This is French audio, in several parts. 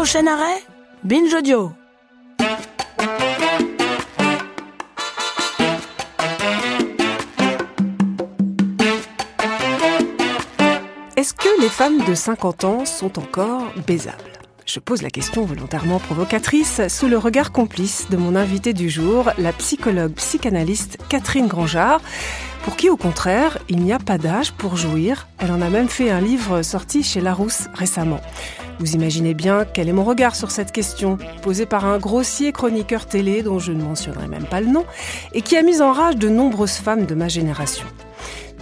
Prochain arrêt, Binge Audio. Est-ce que les femmes de 50 ans sont encore baisables? Je pose la question volontairement provocatrice sous le regard complice de mon invitée du jour, la psychologue psychanalyste Catherine Grangeard, pour qui au contraire, il n'y a pas d'âge pour jouir. Elle en a même fait un livre sorti chez Larousse récemment. Vous imaginez bien quel est mon regard sur cette question, posée par un grossier chroniqueur télé dont je ne mentionnerai même pas le nom, et qui a mis en rage de nombreuses femmes de ma génération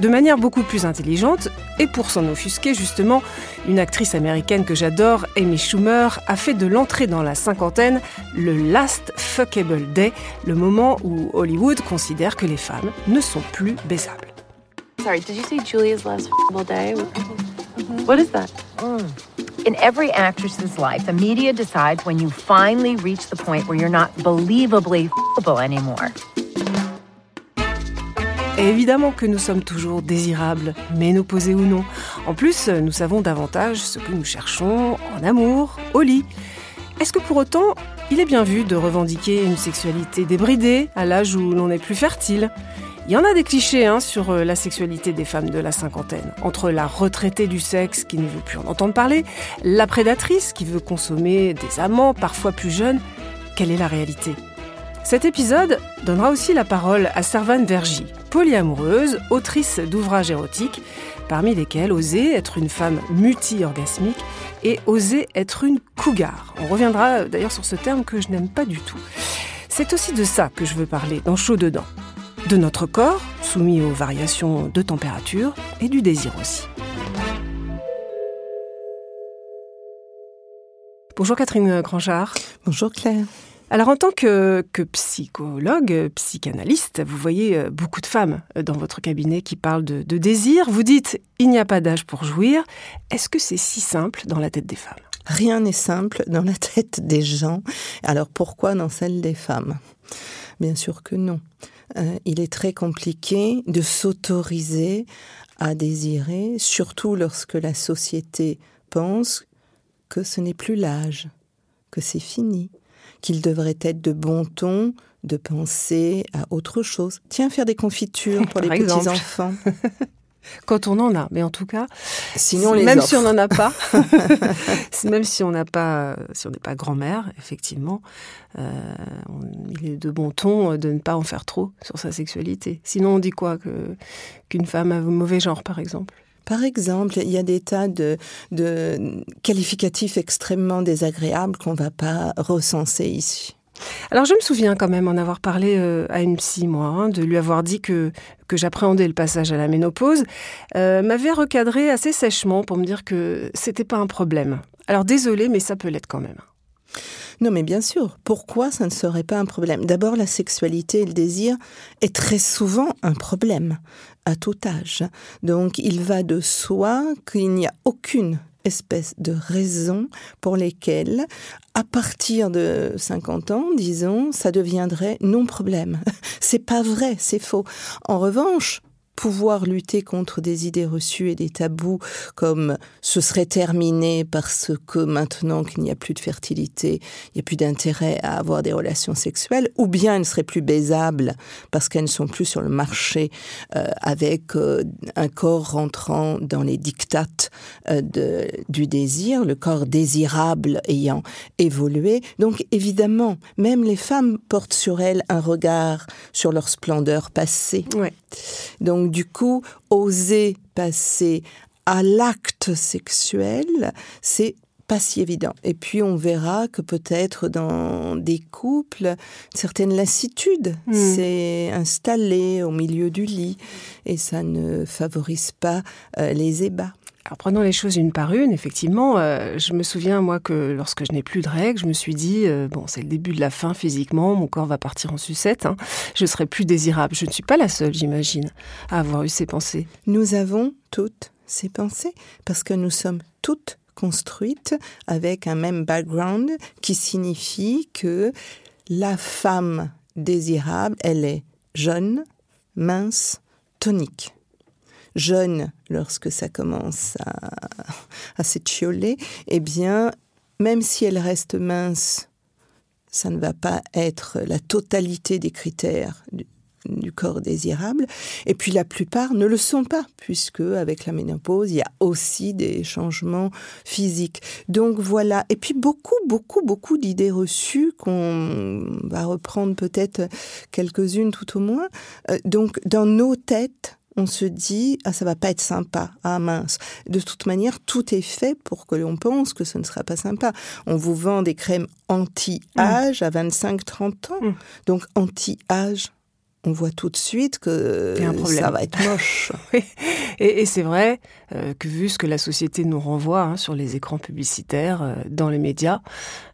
de manière beaucoup plus intelligente, et pour s'en offusquer justement, une actrice américaine que j'adore, Amy Schumer, a fait de l'entrée dans la cinquantaine le last fuckable day, le moment où Hollywood considère que les femmes ne sont plus baisables. Sorry, did you say Julia's last fuckable day? What is that? In every actress's life, the media decides when you finally reach the point where you're not believably fuckable anymore. Évidemment que nous sommes toujours désirables, ménopausés ou non. En plus, nous savons davantage ce que nous cherchons en amour, au lit. Est-ce que pour autant, il est bien vu de revendiquer une sexualité débridée à l'âge où l'on n'est plus fertile? Il y en a des clichés hein, sur euh, la sexualité des femmes de la cinquantaine. Entre la retraitée du sexe qui ne veut plus en entendre parler, la prédatrice qui veut consommer des amants parfois plus jeunes, quelle est la réalité? Cet épisode donnera aussi la parole à Servane Vergy, polyamoureuse, autrice d'ouvrages érotiques, parmi lesquels Oser être une femme multi-orgasmique et Oser être une cougar. On reviendra d'ailleurs sur ce terme que je n'aime pas du tout. C'est aussi de ça que je veux parler dans Chaud dedans. De notre corps, soumis aux variations de température, et du désir aussi. Bonjour Catherine Grangeard. Bonjour Claire. Alors en tant que, psychologue, psychanalyste, vous voyez euh, beaucoup de femmes euh, dans votre cabinet qui parlent de, de désir. Vous dites il n'y a pas d'âge pour jouir. Est-ce que c'est si simple dans la tête des femmes? Rien n'est simple dans la tête des gens. Alors pourquoi dans celle des femmes? Bien sûr que non. Euh, il est très compliqué de s'autoriser à désirer, surtout lorsque la société pense que ce n'est plus l'âge, que c'est fini, qu'il devrait être de bon ton de penser à autre chose. Tiens, faire des confitures pour les petits-enfants. Quand on en a, mais en tout cas, sinon même si on n'en a pas, même si on n'a pas, si on n'est pas grand-mère, effectivement, euh, il est de bon ton de ne pas en faire trop sur sa sexualité. Sinon, on dit quoi que qu'une femme a mauvais genre, par exemple? Par exemple, il y a des tas de, qualificatifs extrêmement désagréables qu'on ne va pas recenser ici. Alors je me souviens quand même en avoir parlé euh, à une psy, moi, hein, de lui avoir dit que, que j'appréhendais le passage à la ménopause, euh, m'avait recadré assez sèchement pour me dire que c'était pas un problème. Alors désolé, mais ça peut l'être quand même. Non, mais bien sûr. Pourquoi ça ne serait pas un problème? D'abord, la sexualité et le désir est très souvent un problème à tout âge. Donc, il va de soi qu'il n'y a aucune espèce de raison pour lesquelles, à partir de 50 ans, disons, ça deviendrait non problème. C'est pas vrai, c'est faux. En revanche, pouvoir lutter contre des idées reçues et des tabous comme ce serait terminé parce que maintenant qu'il n'y a plus de fertilité, il n'y a plus d'intérêt à avoir des relations sexuelles, ou bien elles ne seraient plus baisables parce qu'elles ne sont plus sur le marché euh, avec euh, un corps rentrant dans les dictates euh, de, du désir, le corps désirable ayant évolué. Donc évidemment, même les femmes portent sur elles un regard sur leur splendeur passée. Ouais. Donc du coup, oser passer à l'acte sexuel, c'est pas si évident. Et puis on verra que peut-être dans des couples, une certaine lassitude hmm. s'est installée au milieu du lit et ça ne favorise pas euh, les ébats. Alors prenons les choses une par une, effectivement, euh, je me souviens moi que lorsque je n'ai plus de règles, je me suis dit euh, bon c'est le début de la fin physiquement, mon corps va partir en sucette, hein, je serai plus désirable. Je ne suis pas la seule, j'imagine, à avoir eu ces pensées. Nous avons toutes ces pensées parce que nous sommes toutes construites avec un même background qui signifie que la femme désirable, elle est jeune, mince, tonique jeune, lorsque ça commence à, à s'étioler, eh bien, même si elle reste mince, ça ne va pas être la totalité des critères du, corps désirable. Et puis la plupart ne le sont pas, puisque avec la ménopause, il y a aussi des changements physiques. Donc voilà. Et puis beaucoup, beaucoup, beaucoup d'idées reçues qu'on va reprendre peut-être quelques-unes tout au moins. Euh, donc dans nos têtes, on se dit ah ça va pas être sympa. Ah mince. De toute manière tout est fait pour que l'on pense que ce ne sera pas sympa. On vous vend des crèmes anti-âge à 25-30 ans. Mm. donc anti-âge on voit tout de suite que ça va être moche. Et, et c'est vrai euh, que vu ce que la société nous renvoie hein, sur les écrans publicitaires, euh, dans les médias,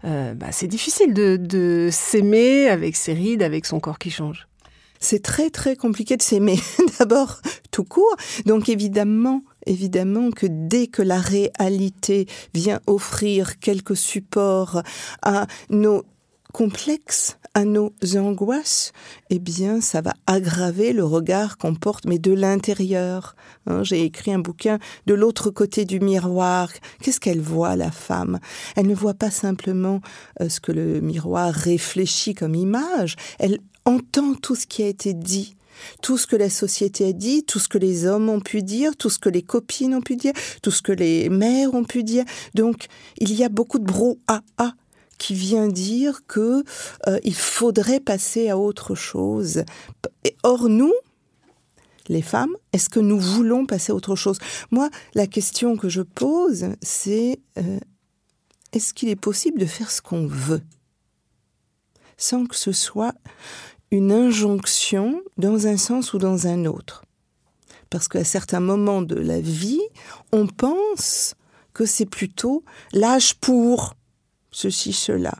euh, bah, c'est difficile de, de s'aimer avec ses rides, avec son corps qui change. C'est très très compliqué de s'aimer d'abord tout court. Donc évidemment, évidemment que dès que la réalité vient offrir quelques supports à nos complexes, à nos angoisses, eh bien ça va aggraver le regard qu'on porte, mais de l'intérieur. Hein, J'ai écrit un bouquin de l'autre côté du miroir. Qu'est-ce qu'elle voit, la femme? Elle ne voit pas simplement euh, ce que le miroir réfléchit comme image, elle entend tout ce qui a été dit. Tout ce que la société a dit, tout ce que les hommes ont pu dire, tout ce que les copines ont pu dire, tout ce que les mères ont pu dire. Donc, il y a beaucoup de brouhaha qui vient dire que euh, il faudrait passer à autre chose. Or, nous, les femmes, est-ce que nous voulons passer à autre chose? Moi, la question que je pose, c'est euh, est-ce qu'il est possible de faire ce qu'on veut? Sans que ce soit une injonction dans un sens ou dans un autre Parce qu'à certains moments de la vie, on pense que c'est plutôt l'âge pour ceci, cela.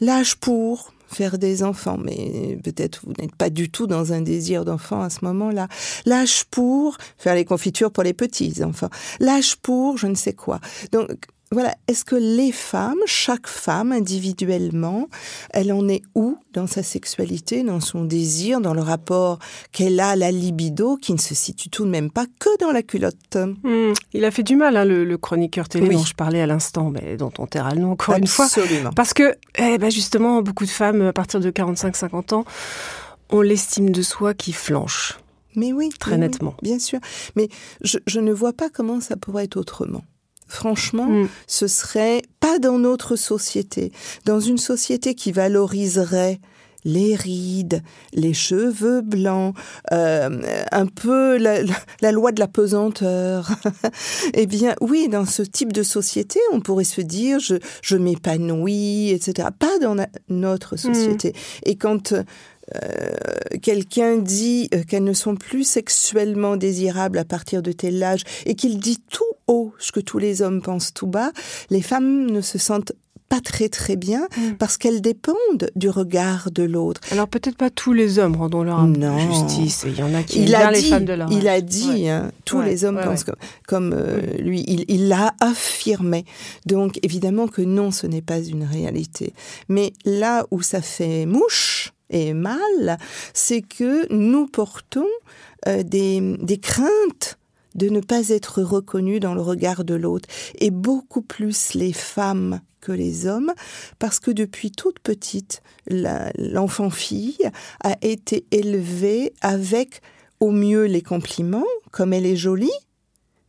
L'âge pour faire des enfants, mais peut-être vous n'êtes pas du tout dans un désir d'enfant à ce moment-là. L'âge pour faire les confitures pour les petits enfants. L'âge pour je ne sais quoi. Donc voilà, est-ce que les femmes, chaque femme individuellement, elle en est où dans sa sexualité, dans son désir, dans le rapport qu'elle a à la libido, qui ne se situe tout de même pas que dans la culotte? Hmm, Il a fait du mal, hein, le, le chroniqueur télé Oui. dont je parlais à l'instant, mais dont on taira le nom encore une fois. Absolument. Parce que, eh ben justement, beaucoup de femmes, à partir de 45-50 ans, ont l'estime de soi qui flanche. Mais oui, Très mais oui, nettement. bien sûr. Mais je, je ne vois pas comment ça pourrait être autrement. Franchement, Mm. ce serait pas dans notre société, dans une société qui valoriserait les rides, les cheveux blancs, euh, un peu la, loi de la pesanteur. eh bien, oui, dans ce type de société, on pourrait se dire je, je m'épanouis, etc. Pas dans notre société. Et quand euh, quelqu'un dit euh, qu'elles ne sont plus sexuellement désirables à partir de tel âge et qu'il dit tout haut ce que tous les hommes pensent tout bas, les femmes ne se sentent pas très très bien Mm. parce qu'elles dépendent du regard de l'autre. Alors peut-être pas tous les hommes, rendons-leur un peu Non. justice. Il y en a qui Il aiment bien a, les dit, femmes de leur il a dit, Ouais. hein, tous Ouais, les hommes ouais, pensent comme, comme, euh, lui. Il il l'a affirmé. Donc évidemment que non, ce n'est pas une réalité. Mais là où ça fait mouche et mal, c'est que nous portons euh, des, des craintes de ne pas être reconnus dans le regard de l'autre, et beaucoup plus les femmes que les hommes, parce que depuis toute petite, l'enfant-fille a été élevée avec au mieux les compliments, comme elle est jolie,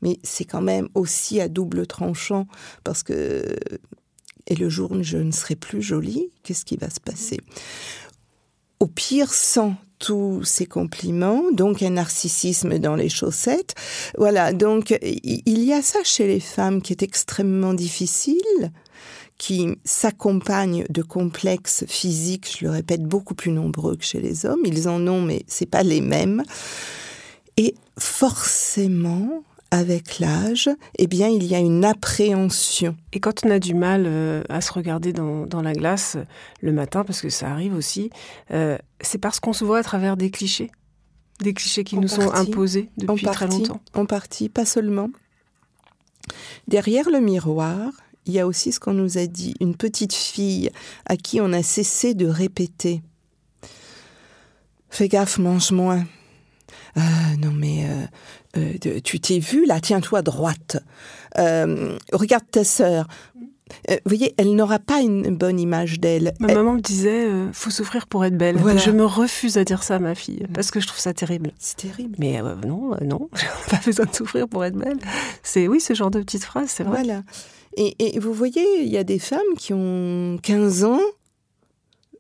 mais c'est quand même aussi à double tranchant, parce que et le jour où je ne serai plus jolie, qu'est-ce qui va se passer? Au pire, sans tous ces compliments, donc un narcissisme dans les chaussettes. Voilà, donc il y a ça chez les femmes qui est extrêmement difficile, qui s'accompagne de complexes physiques, je le répète, beaucoup plus nombreux que chez les hommes. Ils en ont, mais c'est pas les mêmes. Et forcément, avec l'âge, eh bien, il y a une appréhension. Et quand on a du mal euh, à se regarder dans, dans la glace euh, le matin, parce que ça arrive aussi, euh, c'est parce qu'on se voit à travers des clichés. Des clichés qui En nous sont imposés depuis très longtemps. En partie, pas seulement. Derrière le miroir, il y a aussi ce qu'on nous a dit, une petite fille à qui on a cessé de répéter. Fais gaffe, mange moins. Ah, non mais euh, euh, tu t'es vu là, tiens-toi droite. Euh, regarde ta sœur. euh, vous voyez, elle n'aura pas une bonne image d'elle. Ma maman me disait, euh, faut souffrir pour être belle. Voilà. Je me refuse à dire ça à ma fille, parce que je trouve ça terrible. C'est terrible. Mais euh, non, euh, non, pas besoin de souffrir pour être belle. C'est oui, ce genre de petites phrases, c'est vrai. Voilà. Et, et vous voyez, il y a des femmes qui ont 15 ans,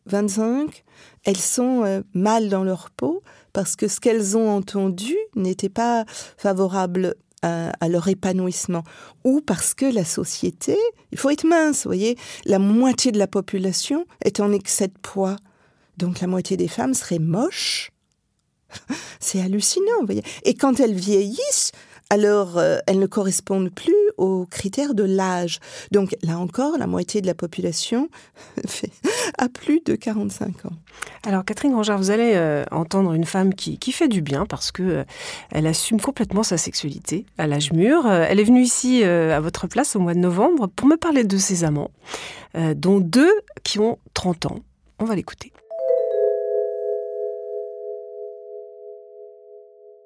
25, elles sont euh, mal dans leur peau parce que ce qu'elles ont entendu n'était pas favorable à, leur épanouissement. Ou parce que la société, il faut être mince, vous voyez, la moitié de la population est en excès de poids. Donc la moitié des femmes seraient moches. C'est hallucinant, vous voyez. Et quand elles vieillissent, alors euh, elles ne correspondent plus aux critères de l'âge. Donc là encore, la moitié de la population a plus de 45 ans. Alors Catherine Grangard, vous allez euh, entendre une femme qui, qui fait du bien parce que euh, elle assume complètement sa sexualité à l'âge mûr. Elle est venue ici à votre place au mois de novembre pour me parler de ses amants, dont deux qui ont 30 ans. On va l'écouter.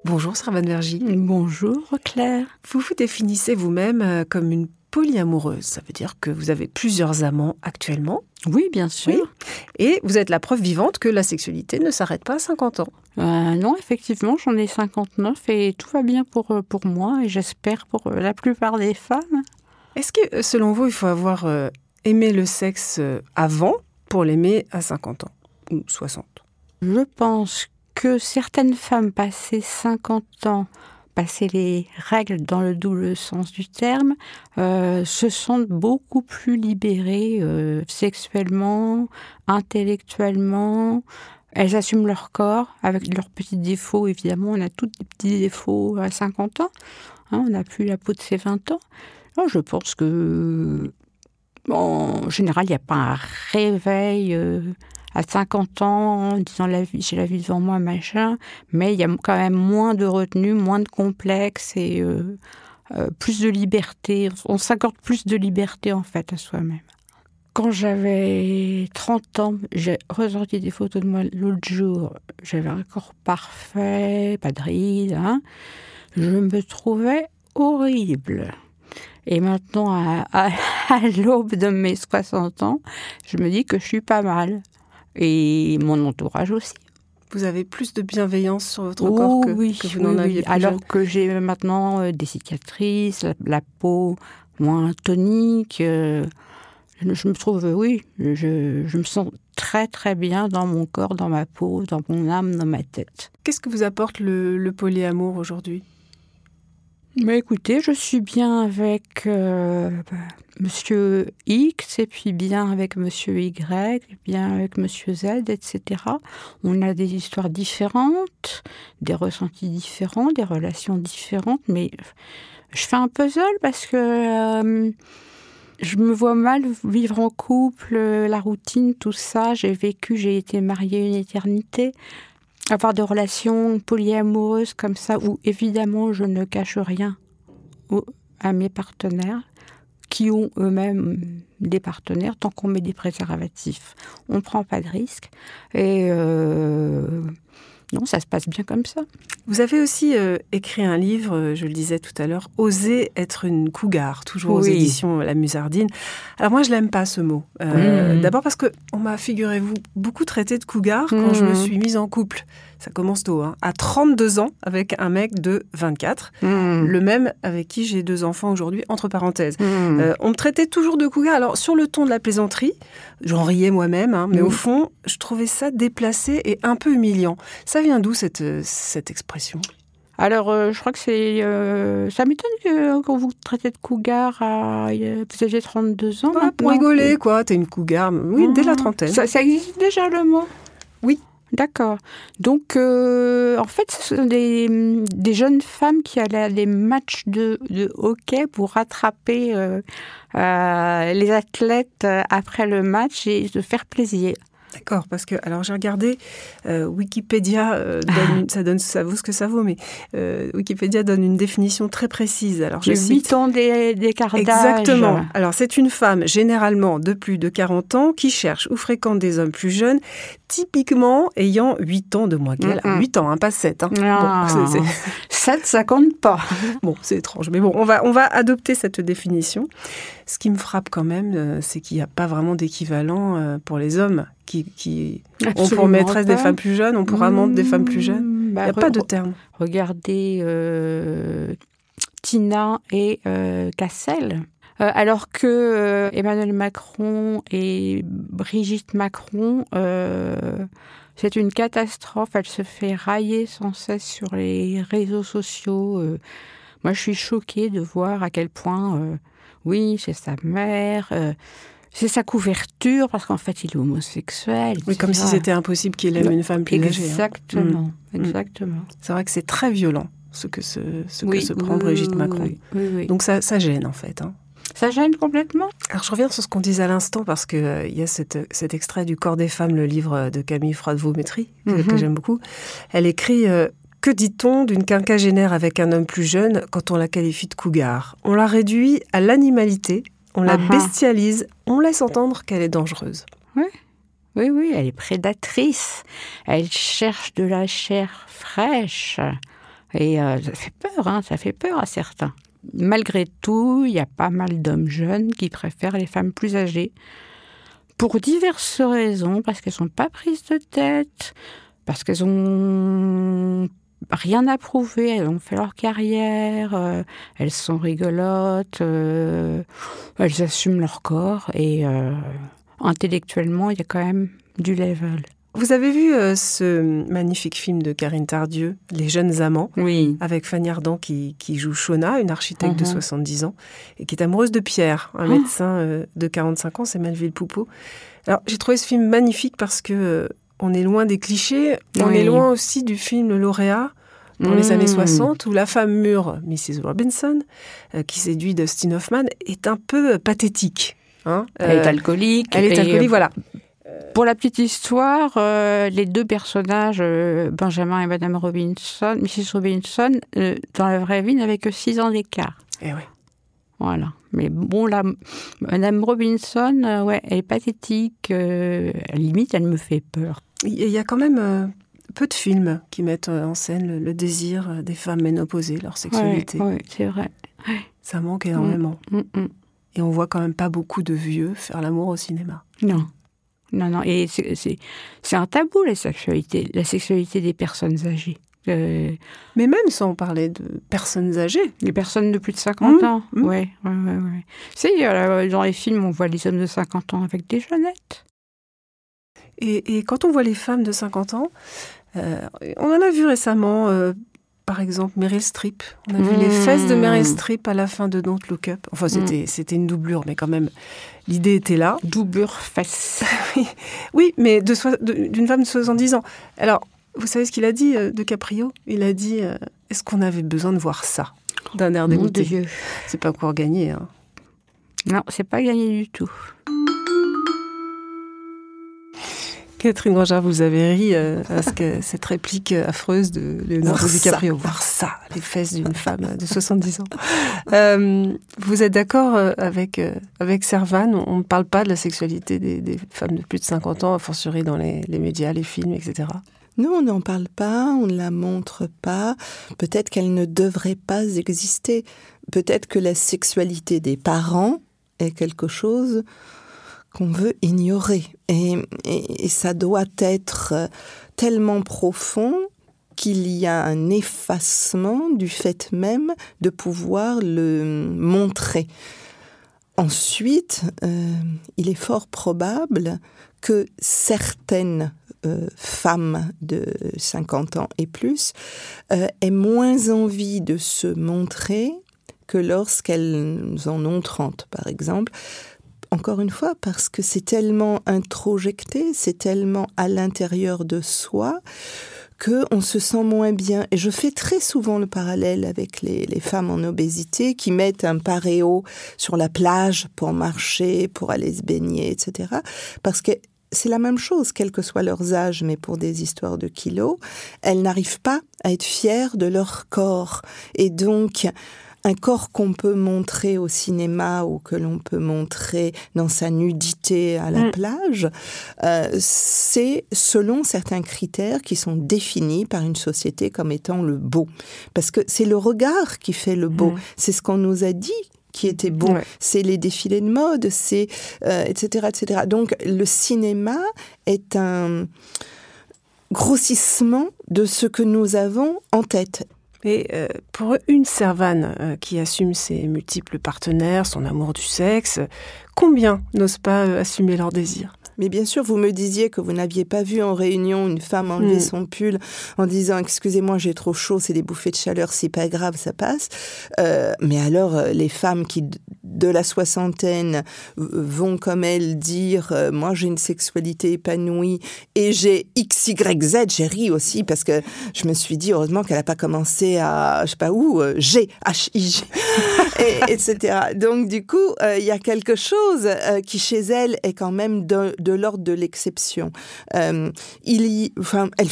Bonjour Servane Vergy. Bonjour Claire. Vous vous définissez vous-même euh, comme une polyamoureuse. Ça veut dire que vous avez plusieurs amants actuellement Oui, bien sûr. Oui. et vous êtes la preuve vivante que la sexualité ne s'arrête pas à 50 ans. Euh, non, effectivement, j'en ai 59 et tout va bien pour, euh, pour moi et j'espère pour la plupart des femmes. Est-ce que, selon vous, il faut avoir aimé le sexe avant pour l'aimer à 50 ans ou 60 Je pense que certaines femmes passées 50 ans, passées les règles dans le double sens du terme, euh, se sentent beaucoup plus libérées euh, sexuellement, intellectuellement. Elles assument leur corps avec leurs petits défauts, évidemment. On a tous des petits défauts à 50 ans. Hein, on n'a plus la peau de ses 20 ans. Alors, je pense que, en général, il n'y a pas un réveil euh, à 50 ans en j'ai la vie devant moi, machin. Mais il y a quand même moins de retenue, moins de complexe et euh, euh, plus de liberté. On s'accorde plus de liberté, en fait, à soi-même. Quand j'avais 30 ans, j'ai ressorti des photos de moi l'autre jour. J'avais un corps parfait, pas de rides. Hein. Je me trouvais horrible. Et maintenant, à l'aube de mes 60 ans, je me dis que je suis pas mal. Et mon entourage aussi. Vous avez plus de bienveillance sur votre Oh corps que, oui, que vous n'en oui. aviez plus Alors jeune. que j'ai maintenant euh, des cicatrices, la, la peau moins tonique. euh, je, me trouve, euh, oui, je, je me sens très très bien dans mon corps, dans ma peau, dans mon âme, dans ma tête. Qu'est-ce que vous apporte le, le polyamour aujourd'hui? Mais écoutez, je suis bien avec euh, bah, Monsieur X et puis bien avec Monsieur Y, bien avec Monsieur Z, etc. On a des histoires différentes, des ressentis différents, des relations différentes, mais je fais un puzzle parce que euh, je me vois mal vivre en couple, la routine, tout ça. J'ai vécu, j'ai été mariée une éternité avoir des relations polyamoureuses comme ça, où évidemment je ne cache rien à mes partenaires, qui ont eux-mêmes des partenaires, tant qu'on met des préservatifs, on ne prend pas de risque. Et euh, non, ça se passe bien comme ça. Vous avez aussi euh, écrit un livre, euh, je le disais tout à l'heure, Oser être une cougar, toujours aux éditions La Musardine. Alors moi, je l'aime pas ce mot. Euh, Mhm. D'abord parce que on m'a, figurez-vous, beaucoup traité de cougar quand je me Mhm. suis mise en couple. Ça commence tôt, hein, à 32 ans, avec un mec de 24, Mmh. le même avec qui j'ai deux enfants aujourd'hui, entre parenthèses. Mmh. Euh, on me traitait toujours de cougar. Alors, sur le ton de la plaisanterie, j'en riais moi-même, hein, mais Mhm. au fond, je trouvais ça déplacé et un peu humiliant. Ça vient d'où cette, euh, cette expression? Alors, euh, je crois que c'est. euh, ça m'étonne que quand vous traitez de cougar, à, vous aviez 32 ans. Pour rigoler, quoi. T'es une cougar. Oui, dès la trentaine. Ça, ça existe déjà le mot? D'accord. Donc, euh, en fait, ce sont des, jeunes femmes qui allaient à des matchs de, de hockey pour rattraper euh, euh, les athlètes euh, après le match et se faire plaisir. D'accord, parce que alors j'ai regardé euh, Wikipédia, euh, donne- ça donne ça vaut ce que ça vaut, mais euh, Wikipédia donne une définition très précise. Alors je cite 8 ans. Exactement. Alors, c'est une femme, généralement de plus de 40 ans, qui cherche ou fréquente des hommes plus jeunes, typiquement ayant 8 ans de moins qu'elle. Mm, mm. 8 ans, hein, pas 7. Hein. Ah. Bon, c'est- c'est- 7, ça compte pas. Bon, c'est étrange. Mais bon, on va, on va adopter cette définition. Ce qui me frappe quand même, c'est qu'il n'y a pas vraiment d'équivalent pour les hommes qui, qui ont pour maîtresse des femmes plus jeunes, ont pour amante des femmes plus jeunes. Il n'y a pas de terme. Regardez euh, Tina et euh, Cassel. Euh, alors que Emmanuel Macron et Brigitte Macron, c'est une catastrophe. Elle se fait railler sans cesse sur les réseaux sociaux. moi, je suis choquée de voir à quel point, oui, c'est sa mère, c'est sa couverture, parce qu'en fait, il est homosexuel. Oui, comme si c'était impossible qu'il aime une femme plus âgée. hein. Exactement, Mm. exactement. C'est vrai que c'est très violent ce que se, ce que se prend oui, Brigitte Macron. oui. Donc ça, ça gêne en fait. hein. Ça gêne complètement. Alors je reviens sur ce qu'on disait à l'instant parce que euh, y a cette- cet extrait du Corps des femmes, le livre de Camille Froide-Vaumétry, que, Mhm. que j'aime beaucoup. Elle écrit euh, Que dit-on d'une quinquagénaire avec un homme plus jeune quand on la qualifie de cougar? On la réduit à l'animalité, on la Ah ah. bestialise, on laisse entendre qu'elle est dangereuse. Oui, oui, elle est prédatrice. Elle cherche de la chair fraîche. Et euh, ça fait peur, hein, ça fait peur à certains. Malgré tout, il y a pas mal d'hommes jeunes qui préfèrent les femmes plus âgées. Pour diverses raisons, parce qu'elles sont pas prises de tête, parce qu'elles ont rien à prouver, elles ont fait leur carrière, euh, elles sont rigolotes, euh, elles assument leur corps et euh, intellectuellement, il y a quand même du level. Vous avez vu ce magnifique film de Karine Tardieu, Les jeunes amants Oui. avec Fanny Ardant qui, qui joue Shona, une architecte de Mhm. 70 ans, et qui est amoureuse de Pierre, un Oh. médecin de 45 ans, c'est Melville Poupeau. Alors, j'ai trouvé ce film magnifique parce que on est loin des clichés, on Oui. est loin aussi du film Le Lauréat dans les Mmh. années 60, où la femme mûre, Mrs. Robinson, euh, qui séduit Dustin Hoffman, est un peu euh, pathétique. hein. Elle est Euh, alcoolique. elle est alcoolique, voilà. Pour la petite histoire, euh, les deux personnages, Benjamin et Madame Robinson, Mrs. Robinson, dans la vraie vie, n'avaient que 6 ans d'écart. Eh ouais. Voilà. Mais bon, là, Madame Robinson, ouais, elle est pathétique. euh, à la limite, elle me fait peur. Il y a quand même euh, peu de films qui mettent euh, en scène le, le désir euh, des femmes ménopausées, leur sexualité. Oui, c'est vrai. Ça manque énormément. Mm, mm. Et on voit quand même pas beaucoup de vieux faire l'amour au cinéma. Non. Non, non. Et c'est- un tabou, la sexualité, la sexualité des personnes âgées. Euh, Mais même sans parler de personnes âgées. Les personnes de plus de 50 Mmh, ans. ouais, ouais, ouais. Tu sais, dans les films, on voit les hommes de 50 ans avec des jeunettes. Et, et quand on voit les femmes de 50 ans, euh, on en a vu récemment, euh, par exemple, Meryl Streep. On a vu Mmh. les fesses de Meryl Streep à la fin de Don't Look Up. Enfin, Mmh. c'était c'était une doublure, mais quand même, l'idée était là. Doublure face. Oui, mais de d'une femme de 70 ans. Alors, vous savez ce qu'il a dit euh, de Caprio Il a dit Est-ce qu'on avait besoin de voir ça? D'un air Mon dégoûté. Dieu. C'est pas encore gagné. Hein. Non, c'est pas gagné du tout. Catherine Grangard, vous avez ri euh, à ce que cette réplique euh, affreuse de Leonardo. DiCaprio. Voir ça, les fesses d'une femme de 70 ans. Euh, vous êtes d'accord euh, avec, euh, avec Servan On ne parle pas de la sexualité des, des femmes de plus de 50 ans, a fortiori dans les, les médias, les films, etc. Non, on n'en parle pas, on ne la montre pas. Peut-être qu'elle ne devrait pas exister. Peut-être que la sexualité des parents est quelque chose qu'on veut ignorer. Et, et- ça doit être euh, tellement profond qu'il y a un effacement du fait même de pouvoir le montrer. Ensuite, euh, il est fort probable que certaines euh, femmes de 50 ans et plus aient moins envie de se montrer que lorsqu'elles en ont 30, par exemple. Encore une fois, parce que c'est tellement introjecté, c'est tellement à l'intérieur de soi que on se sent moins bien. Et je fais très souvent le parallèle avec les, femmes en obésité qui mettent un paréo sur la plage pour marcher, pour aller se baigner, etc. Parce que c'est la même chose, quel que soit leurs âges, mais pour des histoires de kilos, elles n'arrivent pas à être fières de leur corps. Et donc, un corps qu'on peut montrer au cinéma ou que l'on peut montrer dans sa nudité à la Mm. plage, euh, c'est selon certains critères qui sont définis par une société comme étant le beau. Parce que c'est le regard qui fait le beau. Mm. C'est ce qu'on nous a dit qui était beau. Ouais. C'est les défilés de mode, c'est euh, etc., etc. Donc le cinéma est un grossissement de ce que nous avons en tête. Et euh, pour une servane euh, qui assume ses multiples partenaires, son amour du sexe, combien n'osent pas euh, assumer leurs désirs? Mais bien sûr, vous me disiez que vous n'aviez pas vu en réunion une femme enlever Mm. son pull en disant excusez-moi j'ai trop chaud, c'est des bouffées de chaleur, c'est pas grave, ça passe. Mais alors les femmes qui de la soixantaine vont comme elles dire euh, moi j'ai une sexualité épanouie et j'ai x y z, j'ai ri aussi parce que je me suis dit heureusement qu'elle a pas commencé à je sais pas où euh, G H I G et, etc. Donc du coup, euh, il y a quelque chose qui chez elle est quand même de, l'ordre de l'exception. Il y, enfin, elle,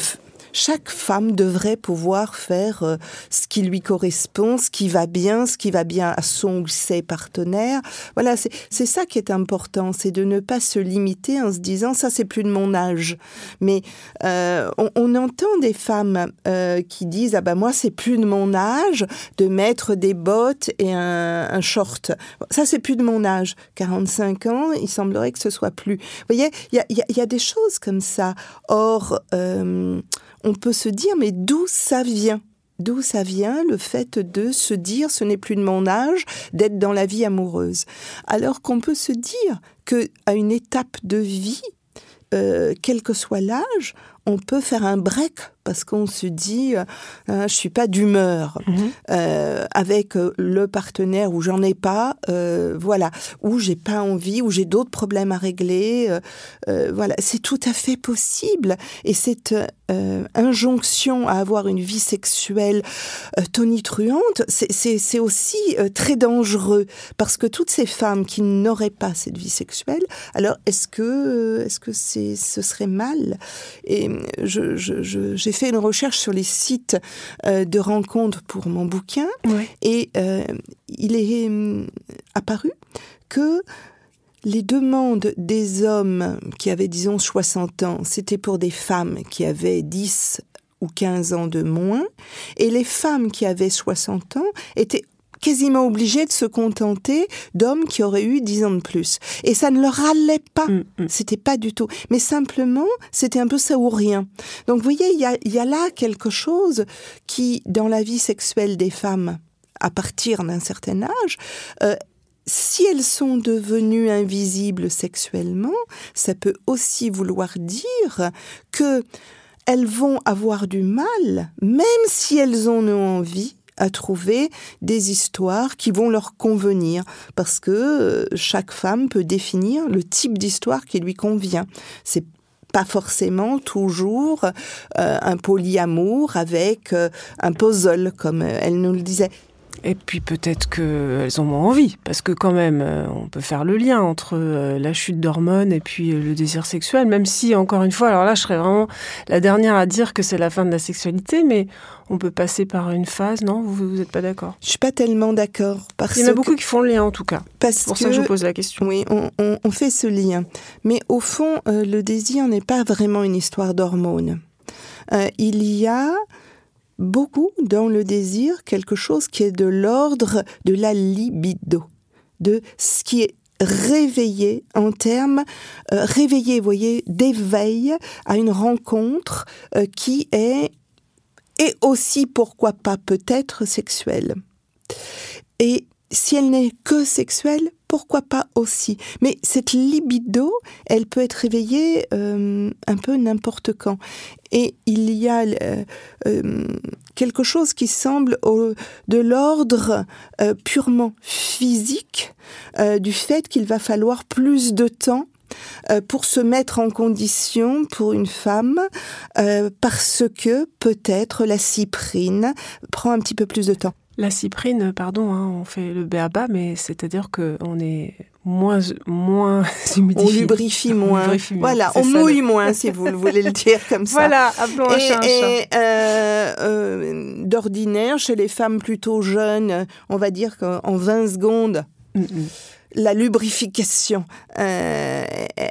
chaque femme devrait pouvoir faire euh, ce qui lui correspond, ce qui va bien, ce qui va bien à son ou ses partenaires. Voilà, c'est ça qui est important, c'est de ne pas se limiter en se disant ça c'est plus de mon âge. Mais euh, on, entend des femmes euh, qui disent ah ben moi c'est plus de mon âge de mettre des bottes et un, short. Ça c'est plus de mon âge. 45 ans, il semblerait que ce soit plus. Vous voyez, il y a, des choses comme ça. Or, on peut se dire mais d'où ça vient? D'où ça vient le fait de se dire ce n'est plus de mon âge d'être dans la vie amoureuse? Alors qu'on peut se dire que à une étape de vie, euh, quel que soit l'âge, on peut faire un break parce qu'on se dit euh, euh, je suis pas d'humeur euh, avec le partenaire où j'en ai pas, euh, voilà, où j'ai pas envie, où j'ai d'autres problèmes à régler, voilà, c'est tout à fait possible. Et cette injonction à avoir une vie sexuelle tonitruante, c'est- aussi très dangereux. Parce que toutes ces femmes qui n'auraient pas cette vie sexuelle, alors est-ce que est-ce que c'est ce serait mal? Et j'ai fait une recherche sur les sites euh, de rencontres pour mon bouquin Ouais. et euh, il est hum, apparu que les demandes des hommes qui avaient, disons, 60 ans, c'était pour des femmes qui avaient 10 ou 15 ans de moins, et les femmes qui avaient 60 ans étaient quasiment obligées de se contenter d'hommes qui auraient eu 10 ans de plus. Et ça ne leur allait pas. Mm, mm. C'était pas du tout. Mais simplement, c'était un peu ça ou rien. Donc, vous voyez, il y a, il y a là quelque chose qui, dans la vie sexuelle des femmes, à partir d'un certain âge, euh, si elles sont devenues invisibles sexuellement, ça peut aussi vouloir dire que elles vont avoir du mal, même si elles en ont envie, à trouver des histoires qui vont leur convenir, parce que euh, chaque femme peut définir le type d'histoire qui lui convient. C'est pas forcément toujours euh, un polyamour avec euh, un puzzle, comme elle nous le disait. Et puis peut-être qu'elles ont moins envie, parce que quand même, euh, on peut faire le lien entre euh, la chute d'hormones et puis euh, le désir sexuel, même si, encore une fois, alors là, je serais vraiment la dernière à dire que c'est la fin de la sexualité, mais on peut passer par une phase, non? Vous n'êtes pas d'accord? Je suis pas tellement d'accord Il y en a que beaucoup qui font le lien, en tout cas. parce C'est pour ça que je vous pose la question. Oui, on, on- on fait ce lien. Mais au fond, euh, le désir n'est pas vraiment une histoire d'hormones. Euh, il y a beaucoup dans le désir quelque chose qui est de l'ordre de la libido, de ce qui est réveillé en termes euh, réveillé, voyez, d'éveil à une rencontre euh, qui est et aussi pourquoi pas peut-être sexuelle. Et si elle n'est que sexuelle, pourquoi pas aussi Mais cette libido, elle peut être réveillée euh, un peu n'importe quand. Et il y a euh, euh, quelque chose qui semble de l'ordre purement physique du fait qu'il va falloir plus de temps pour se mettre en condition pour une femme parce que peut-être la cyprine prend un petit peu plus de temps. La cyprine, pardon, hein, on fait le béaba, mais c'est-à-dire qu'on est moins, moins On lubrifie moins. voilà, on mouille moins, si vous voulez le dire comme ça. Voilà, appelons un chat et, euh, euh, D'ordinaire, chez les femmes plutôt jeunes, on va dire qu'en 20 secondes, mm, mm. la lubrification euh,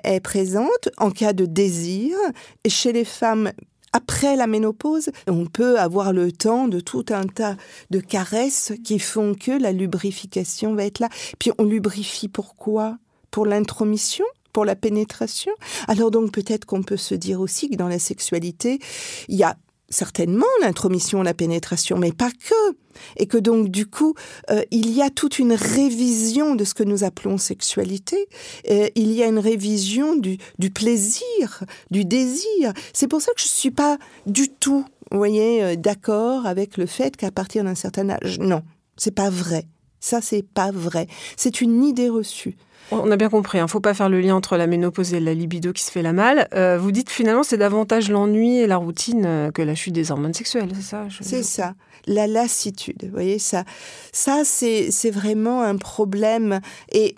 est présente en cas de désir. Et chez les femmes après la ménopause, on peut avoir le temps de tout un tas de caresses qui font que la lubrification va être là. Puis on lubrifie pourquoi? Pour l'intromission? Pour la pénétration? Alors donc peut-être qu'on peut se dire aussi que dans la sexualité, il y a certainement l'intromission, la pénétration, mais pas que. Et que donc, du coup, euh, il y a toute une révision de ce que nous appelons sexualité. Euh, il y a une révision du, plaisir, du désir. C'est pour ça que je ne suis pas du tout, voyez, euh, d'accord avec le fait qu'à partir d'un certain âge, non, c'est pas vrai. Ça, c'est pas vrai. C'est une idée reçue. On a bien compris, il hein. ne faut pas faire le lien entre la ménopause et la libido qui se fait la mal. Euh, vous dites finalement c'est davantage l'ennui et la routine euh, que la chute des hormones sexuelles, c'est ça C'est ça, la lassitude. Vous voyez, ça, ça c'est vraiment un problème. Et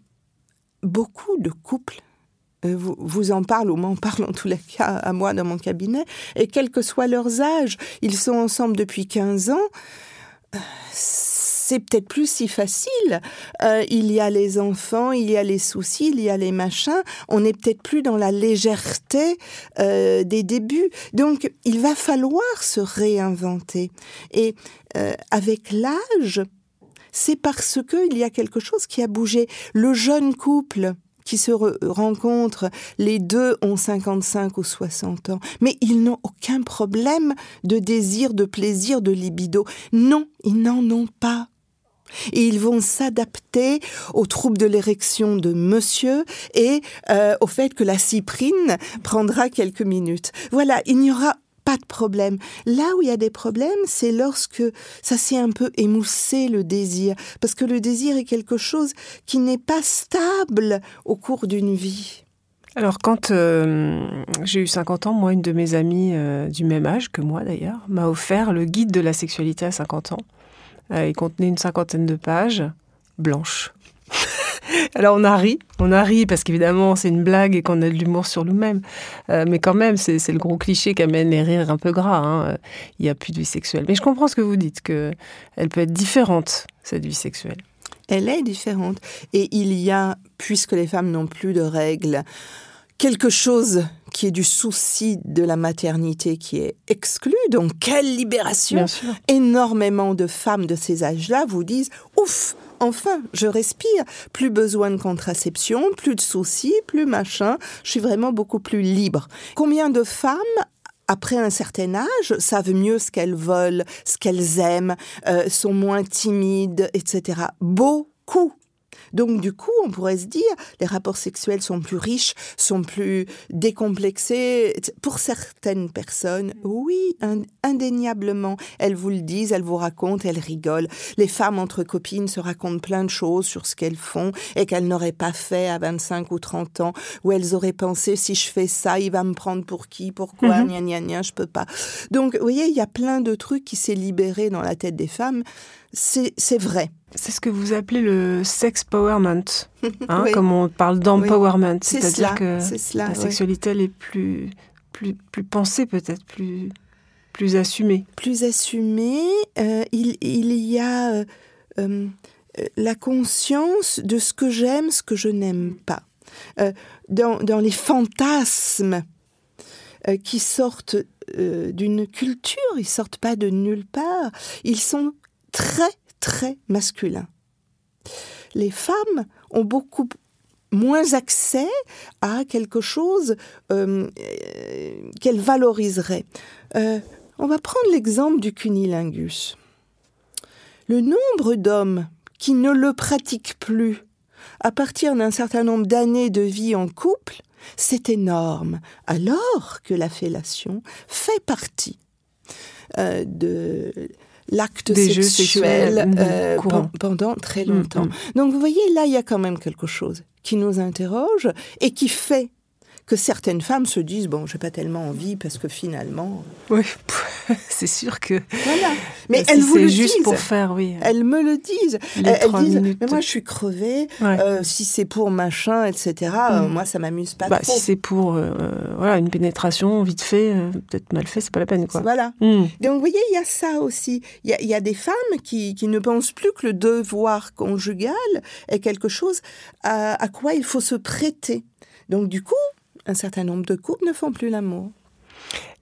beaucoup de couples euh, vous, vous, en parlent ou m'en parlent en tous les cas à moi dans mon cabinet, et quel que soit leurs âges, ils sont ensemble depuis 15 ans c'est peut-être plus si facile. Euh, il y a les enfants, il y a les soucis, il y a les machins. On n'est peut-être plus dans la légèreté euh, des débuts. Donc, il va falloir se réinventer. Et euh, avec l'âge, c'est parce qu'il y a quelque chose qui a bougé. Le jeune couple qui se rencontrent, les deux ont 55 ou 60 ans, mais ils n'ont aucun problème de désir, de plaisir, de libido. Non, ils n'en ont pas. Ils vont s'adapter aux troubles de l'érection de monsieur et euh, au fait que la cyprine prendra quelques minutes. Voilà, il n'y aura pas de problème. Là où il y a des problèmes, c'est lorsque ça s'est un peu émoussé le désir. Parce que le désir est quelque chose qui n'est pas stable au cours d'une vie. Alors quand euh, j'ai eu 50 ans, moi, une de mes amies euh, du même âge que moi d'ailleurs, m'a offert le guide de la sexualité à 50 ans. Euh, il contenait une cinquantaine de pages blanches. Alors on a ri, on a ri parce qu'évidemment c'est une blague et qu'on a de l'humour sur nous-mêmes. Euh, mais quand même, c'est le gros cliché qui amène les rires un peu gras. Hein. Il n'y a plus de vie sexuelle. Mais je comprends ce que vous dites, qu'elle peut être différente, cette vie sexuelle. Elle est différente. Et il y a, puisque les femmes n'ont plus de règles, quelque chose qui est du souci de la maternité qui est exclu. Donc, quelle libération Énormément de femmes de ces âges-là vous disent Ouf, enfin, je respire. Plus besoin de contraception, plus de soucis, plus machin. Je suis vraiment beaucoup plus libre. Combien de femmes après un certain âge, savent mieux ce qu'elles veulent, ce qu'elles aiment, euh, sont moins timides, etc. Beaucoup. Donc du coup, on pourrait se dire, les rapports sexuels sont plus riches, sont plus décomplexés. Pour certaines personnes, oui, indéniablement. Elles vous le disent, elles vous racontent, elles rigolent. Les femmes entre copines se racontent plein de choses sur ce qu'elles font et qu'elles n'auraient pas fait à 25 ou 30 ans, où elles auraient pensé, si je fais ça, il va me prendre pour qui, pourquoi, mm gna gna je peux pas. Donc, vous voyez, il y a plein de trucs qui s'est libéré dans la tête des femmes. C'est vrai. C'est ce que vous appelez le sex powerment, hein, comme on parle d'empowerment, c'est-à-dire que la sexualité elle est plus, plus, plus pensée peut-être, plus, plus assumée. Plus assumée, euh, il, il, y a euh, euh, la conscience de ce que j'aime, ce que je n'aime pas. Dans, dans, les fantasmes qui sortent d'une culture, ils sortent pas de nulle part, ils sont très très masculin. Les femmes ont beaucoup moins accès à quelque chose euh, qu'elles valoriseraient. Euh, on va prendre l'exemple du cunilingus. Le nombre d'hommes qui ne le pratiquent plus à partir d'un certain nombre d'années de vie en couple, c'est énorme, alors que la fellation fait partie euh, de l'acte sexuel euh, pendant très mm, longtemps. Mm. Donc vous voyez, là, il y a quand même quelque chose qui nous interroge et qui fait que certaines femmes se disent bon, j'ai pas tellement envie parce que finalement. Oui, c'est sûr que. Voilà. Mais si elles vous le juste disent. pour faire, oui. Elles me le disent. Les elles disent minutes. mais moi je suis crevée. Ouais. euh, si c'est pour machin, etc. euh, Mm. moi ça m'amuse pas Bah, trop. si c'est pour euh, voilà, une pénétration vite fait, euh, peut-être mal fait, c'est pas la peine. Quoi. Voilà. Hmm. Donc, vous voyez, il y a ça aussi. Il y a, il y a des femmes qui, qui ne pensent plus que le devoir conjugal est quelque chose à, à quoi il faut se prêter. Donc, du coup, un certain nombre de couples ne font plus l'amour.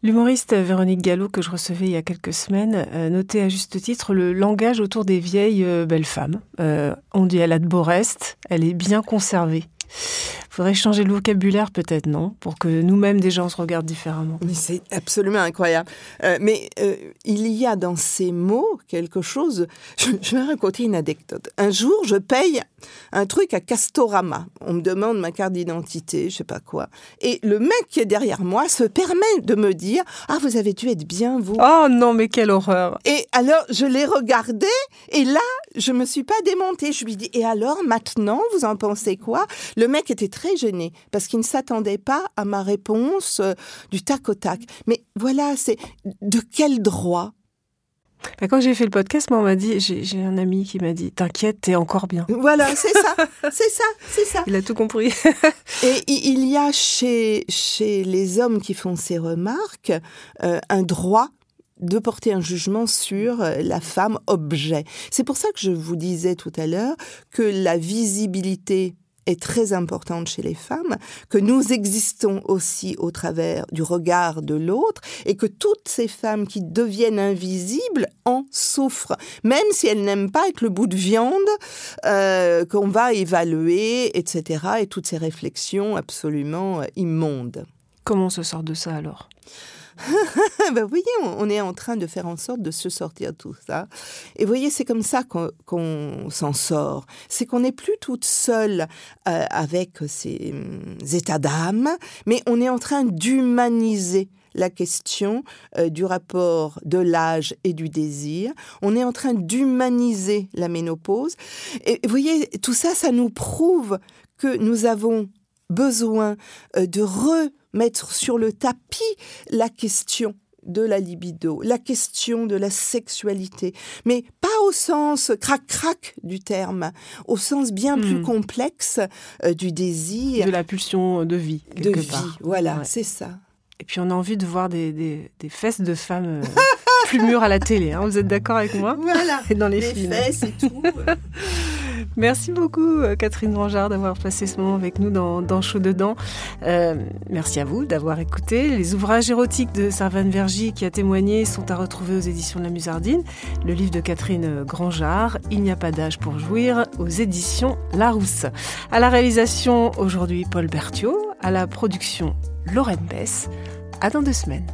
L'humoriste Véronique Gallo, que je recevais il y a quelques semaines, euh, notait à juste titre le langage autour des vieilles euh, belles femmes. Euh, on dit elle a de beaux restes, elle est bien conservée. Faudrait changer le vocabulaire peut-être, non? Pour que nous-mêmes déjà on se regarde différemment. Mais c'est absolument incroyable. Euh, mais euh, il y a dans ces mots quelque chose. Je, je vais raconter une anecdote. Un jour, je paye un truc à Castorama. On me demande ma carte d'identité, je sais pas quoi. Et le mec qui est derrière moi se permet de me dire Ah, vous avez dû être bien, vous. Oh non, mais quelle horreur Et alors, je l'ai regardé, et là, je me suis pas démontée. Je lui dis, et alors, maintenant, vous en pensez quoi? Le mec était très gêné, parce qu'il ne s'attendait pas à ma réponse euh, du tac au tac. Mais voilà, c'est de quel droit? Bah, Quand j'ai fait le podcast, moi on m'a dit, j'ai un ami qui m'a dit, t'inquiète, t'es encore bien. Voilà, c'est ça, c'est ça, c'est ça. Il a tout compris. Et il y a chez, chez les hommes qui font ces remarques euh, un droit de porter un jugement sur euh, la femme objet. C'est pour ça que je vous disais tout à l'heure que la visibilité est très importante chez les femmes, que nous existons aussi au travers du regard de l'autre et que toutes ces femmes qui deviennent invisibles en souffrent, même si elles n'aiment pas être le bout de viande euh, qu'on va évaluer, etc. Et toutes ces réflexions absolument immondes. Comment on se sort de ça alors? ben, vous voyez, on, est en train de faire en sorte de se sortir de tout ça. Et vous voyez, c'est comme ça qu'on s'en sort. C'est qu'on n'est plus toute seule euh, avec ces hum, états d'âme, mais on est en train d'humaniser la question euh, du rapport de l'âge et du désir. On est en train d'humaniser la ménopause. Et vous voyez, tout ça, ça nous prouve que nous avons besoin euh, de remettre sur le tapis la question de la libido, la question de la sexualité, mais pas au sens crac-crac du terme, au sens bien plus Hmm. complexe euh, du désir, De la pulsion de vie, de quelque vie. part. Voilà, Ouais. c'est ça. Et puis on a envie de voir des, des, des fesses de femmes euh, plus mûres à la télé. hein. Vous êtes d'accord avec moi Voilà. Et dans les, Les films. fesses et tout. Merci beaucoup, euh, Catherine Rangeard, d'avoir passé ce moment avec nous dans, dans Chaud Dedans. Euh, merci à vous d'avoir écouté. Les ouvrages érotiques de Servane Vergy qui a témoigné sont à retrouver aux éditions de la Musardine. Le livre de Catherine Grangeard, Il n'y a pas d'âge pour jouir, aux éditions Larousse. À la réalisation, aujourd'hui, Paul Berthiaud. À la production, Lorraine Bess. À dans deux semaines.